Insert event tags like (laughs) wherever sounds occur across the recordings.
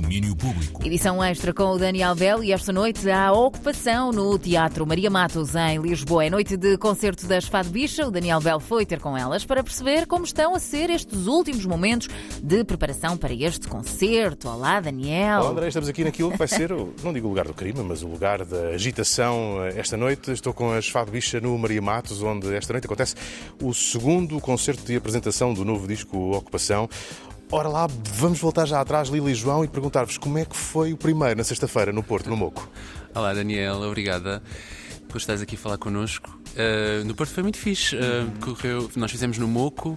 domínio público. Edição extra com o Daniel Bell e esta noite há ocupação no Teatro Maria Matos, em Lisboa. É noite de concerto das Fado Bicha. O Daniel Bell foi ter com elas para perceber como estão a ser estes últimos momentos de preparação para este concerto. Olá, Daniel. Olá, André, estamos aqui naquilo que vai ser, não digo o lugar do crime, mas o lugar da agitação esta noite. Estou com as Fado Bicha no Maria Matos, onde esta noite acontece o segundo concerto de apresentação do novo disco Ocupação. Ora lá, vamos voltar já atrás, Lili e João, e perguntar-vos como é que foi o primeiro na sexta-feira no Porto, no Moco. Olá, Daniel, obrigada por estares aqui a falar connosco. Uh, no Porto foi muito fixe. Uh, correu, nós fizemos no Moco,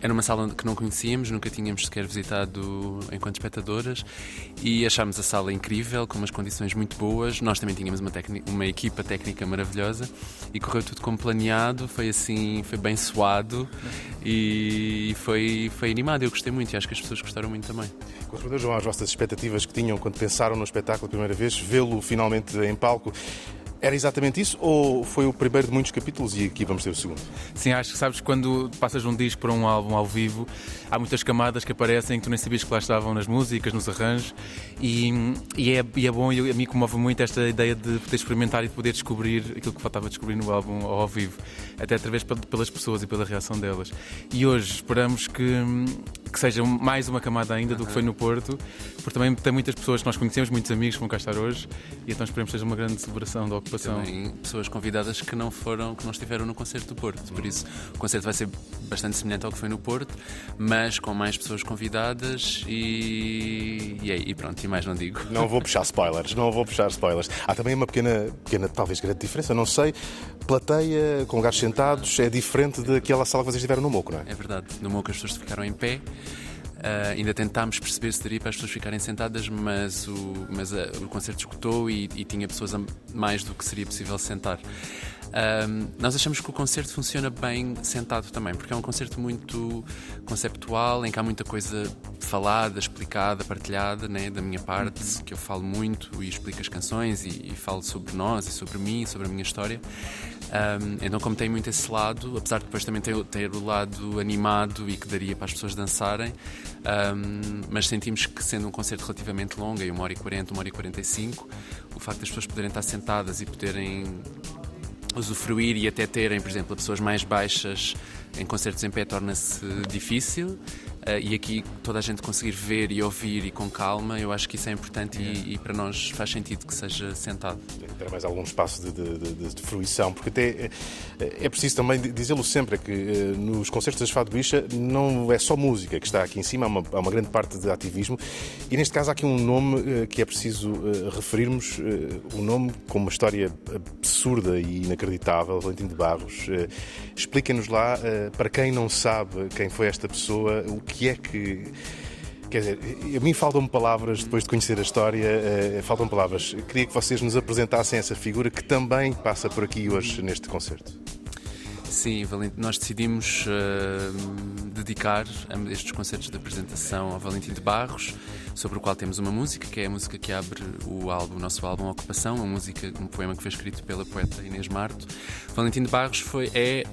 era uma sala que não conhecíamos, nunca tínhamos sequer visitado enquanto espectadoras e achámos a sala incrível, com umas condições muito boas. Nós também tínhamos uma, uma equipa técnica maravilhosa e correu tudo como planeado. Foi assim, foi bem suado e foi, foi animado. Eu gostei muito e acho que as pessoas gostaram muito também. Correspondeu, João, às vossas expectativas que tinham quando pensaram no espetáculo a primeira vez, vê-lo finalmente em palco. Era exatamente isso ou foi o primeiro de muitos capítulos e aqui vamos ter o segundo? Sim, acho que sabes quando passas um disco para um álbum ao vivo, há muitas camadas que aparecem que tu nem sabias que lá estavam nas músicas, nos arranjos e, e, é, e é bom e a mim comove muito esta ideia de poder experimentar e de poder descobrir aquilo que faltava descobrir no álbum ao vivo, até através pelas pessoas e pela reação delas. E hoje esperamos que, que seja mais uma camada ainda do que foi no Porto, porque também tem muitas pessoas que nós conhecemos, muitos amigos que vão cá estar hoje e então esperemos que seja uma grande celebração da ocupação. Também pessoas convidadas que não foram, que não estiveram no concerto do Porto. Por isso, o concerto vai ser bastante semelhante ao que foi no Porto, mas com mais pessoas convidadas e, e, aí, e pronto, e mais não digo. Não vou puxar (laughs) spoilers, não vou puxar spoilers. Há também uma pequena, pequena talvez grande diferença, não sei. Plateia com lugares sentados é diferente daquela sala que vocês estiveram no Moco, não é? É verdade. No Moco as pessoas ficaram em pé. Uh, ainda tentámos perceber se daria para as pessoas ficarem sentadas, mas o, mas a, o concerto escutou e, e, tinha pessoas mais do que seria possível sentar. Uh, nós achamos que o concerto funciona bem sentado também, porque é um concerto muito conceptual, em que há muita coisa falada, explicada, partilhada, né, da minha parte, uhum. que eu falo muito e explico as canções e, e falo sobre nós e sobre mim, sobre a minha história. Um, então, como tem muito esse lado, apesar de depois também ter, ter, o lado animado e que daria para as pessoas dançarem, um, mas sentimos que, sendo um concerto relativamente longo, aí uma hora e quarenta, uma hora e quarenta e cinco, o facto das pessoas poderem estar sentadas e poderem usufruir e até terem, por exemplo, pessoas mais baixas em concertos em pé torna-se difícil. Uh, e aqui toda a gente conseguir ver e ouvir e com calma, eu acho que isso é importante e, e, para nós faz sentido que seja sentado. Ter mais algum espaço de, de, de, de fruição, porque até é, preciso também dizê-lo sempre, que uh, nos concertos das Fado Bicha não é só música que está aqui em cima, há uma, há uma grande parte de ativismo e neste caso há aqui um nome uh, que é preciso referirmos, um nome com uma história absurda e inacreditável, Valentim de Barros. Expliquem-nos lá, para quem não sabe quem foi esta pessoa, o que é que. Quer dizer, a mim faltam-me palavras, depois de conhecer a história, uh, faltam palavras. Queria que vocês nos apresentassem essa figura que também passa por aqui hoje neste concerto. Sim, Valentim, nós decidimos uh, dedicar estes concertos de apresentação ao Valentim de Barros, sobre o qual temos uma música, que é a música que abre o álbum, o nosso álbum Ocupação, uma música, um poema que foi escrito pela poeta Inês Marto. Valentim de Barros foi, é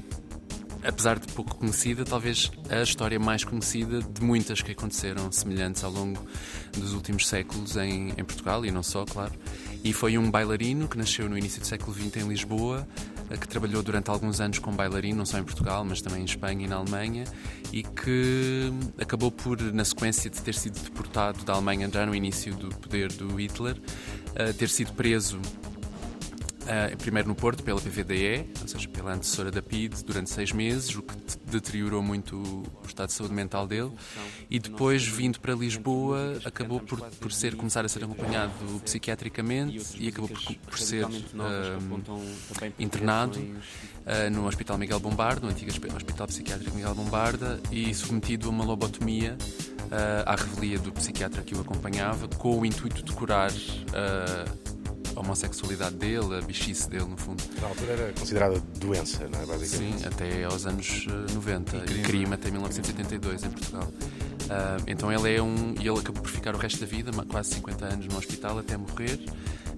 apesar de pouco conhecida, talvez a história mais conhecida de muitas que aconteceram semelhantes ao longo dos últimos séculos em, em Portugal e não só, claro. E foi um bailarino que nasceu no início do século XX em Lisboa, eh, que trabalhou durante alguns anos como bailarino, não só em Portugal, mas também em Espanha e na Alemanha, e que acabou por, na sequência de ter sido deportado da Alemanha já no início do poder do Hitler, eh, ter sido preso Uh, primeiro no Porto, pela PVDE, ou seja, pela antecessora da PID, durante seis meses, o que deteriorou muito o estado de saúde mental dele. E depois, vindo para Lisboa, acabou por, por ser, começar a ser acompanhado psiquiatricamente e acabou por, por ser uh, internado uh, no Hospital Miguel Bombardo, no antigo Hospital Psiquiátrico Miguel Bombarda, e submetido a uma lobotomia à revelia do psiquiatra que o acompanhava, com o intuito de curar homossexualidade dele, a bichice dele, no fundo. Na altura era considerada doença, não é? Basicamente. Sim, até aos anos 90 e crime, e crime até 1982 em Portugal. Uh, então ele é um. E ele acabou por ficar o resto da vida, quase 50 anos no hospital, até morrer,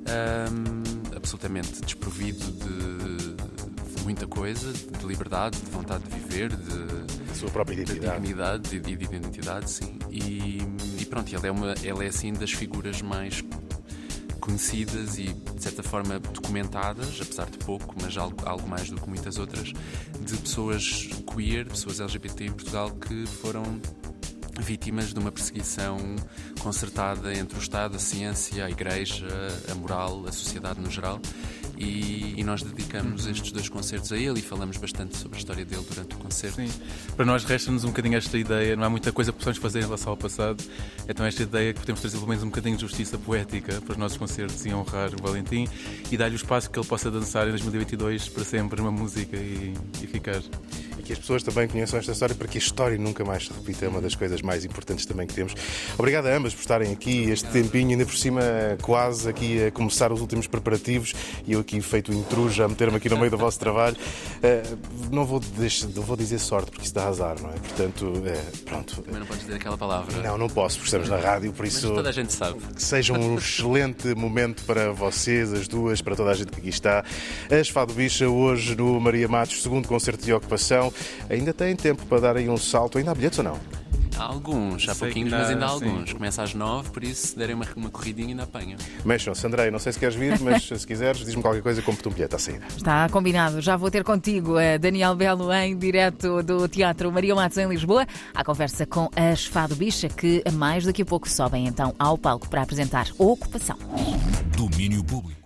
um, absolutamente desprovido de, de, muita coisa, de liberdade, de vontade de viver, de. Sua própria identidade. De dignidade e de, de, identidade, sim. E, e pronto, ela é, uma, ela é assim das figuras mais conhecidas e de certa forma documentadas, apesar de pouco, mas algo, algo mais do que muitas outras, de pessoas queer, pessoas LGBT em Portugal que foram vítimas de uma perseguição concertada entre o Estado, a ciência, a Igreja, a moral, a sociedade no geral. E, e, nós dedicamos estes dois concertos a ele e falamos bastante sobre a história dele durante o concerto. Sim. Para nós resta-nos um bocadinho esta ideia, não há muita coisa que possamos fazer em relação ao passado, então esta ideia que podemos trazer pelo menos um bocadinho de justiça poética para os nossos concertos e honrar o Valentim e dar-lhe o espaço que ele possa dançar em 2022 para sempre uma música e, e ficar e que as pessoas também conheçam esta história para que a história nunca mais se repita. É uma das coisas mais importantes também que temos. Obrigado a ambas por estarem aqui este tempinho, ainda por cima quase aqui a começar os últimos preparativos e eu aqui feito intruja a meter-me aqui no meio do vosso trabalho. Uh, não, vou deixar, não vou dizer sorte porque isso dá azar, não é? Portanto, é, pronto. Também não podes dizer aquela palavra. Não, não posso, porque estamos na rádio, por isso. Mas toda a gente sabe. Que seja um excelente momento para vocês, as duas, para toda a gente que aqui está. As Fado Bicha hoje no Maria Matos, segundo concerto de ocupação ainda têm tempo para dar aí um salto. Ainda há bilhetes ou não? Há alguns, há pouquinhos, mas ainda há alguns. Sim. Começa às nove, por isso se derem uma, uma corridinha ainda apanham. Mexam-se, Andrei, não sei se queres vir, mas se quiseres, diz-me qualquer coisa, compre-te um bilhete à saída. Está combinado, já vou ter contigo, eh, Daniel Belo, em direto do Teatro Maria Matos em Lisboa, à conversa com a Esfado Bicha, que mais daqui a pouco sobem então ao palco para apresentar Ocupação. Domínio Público.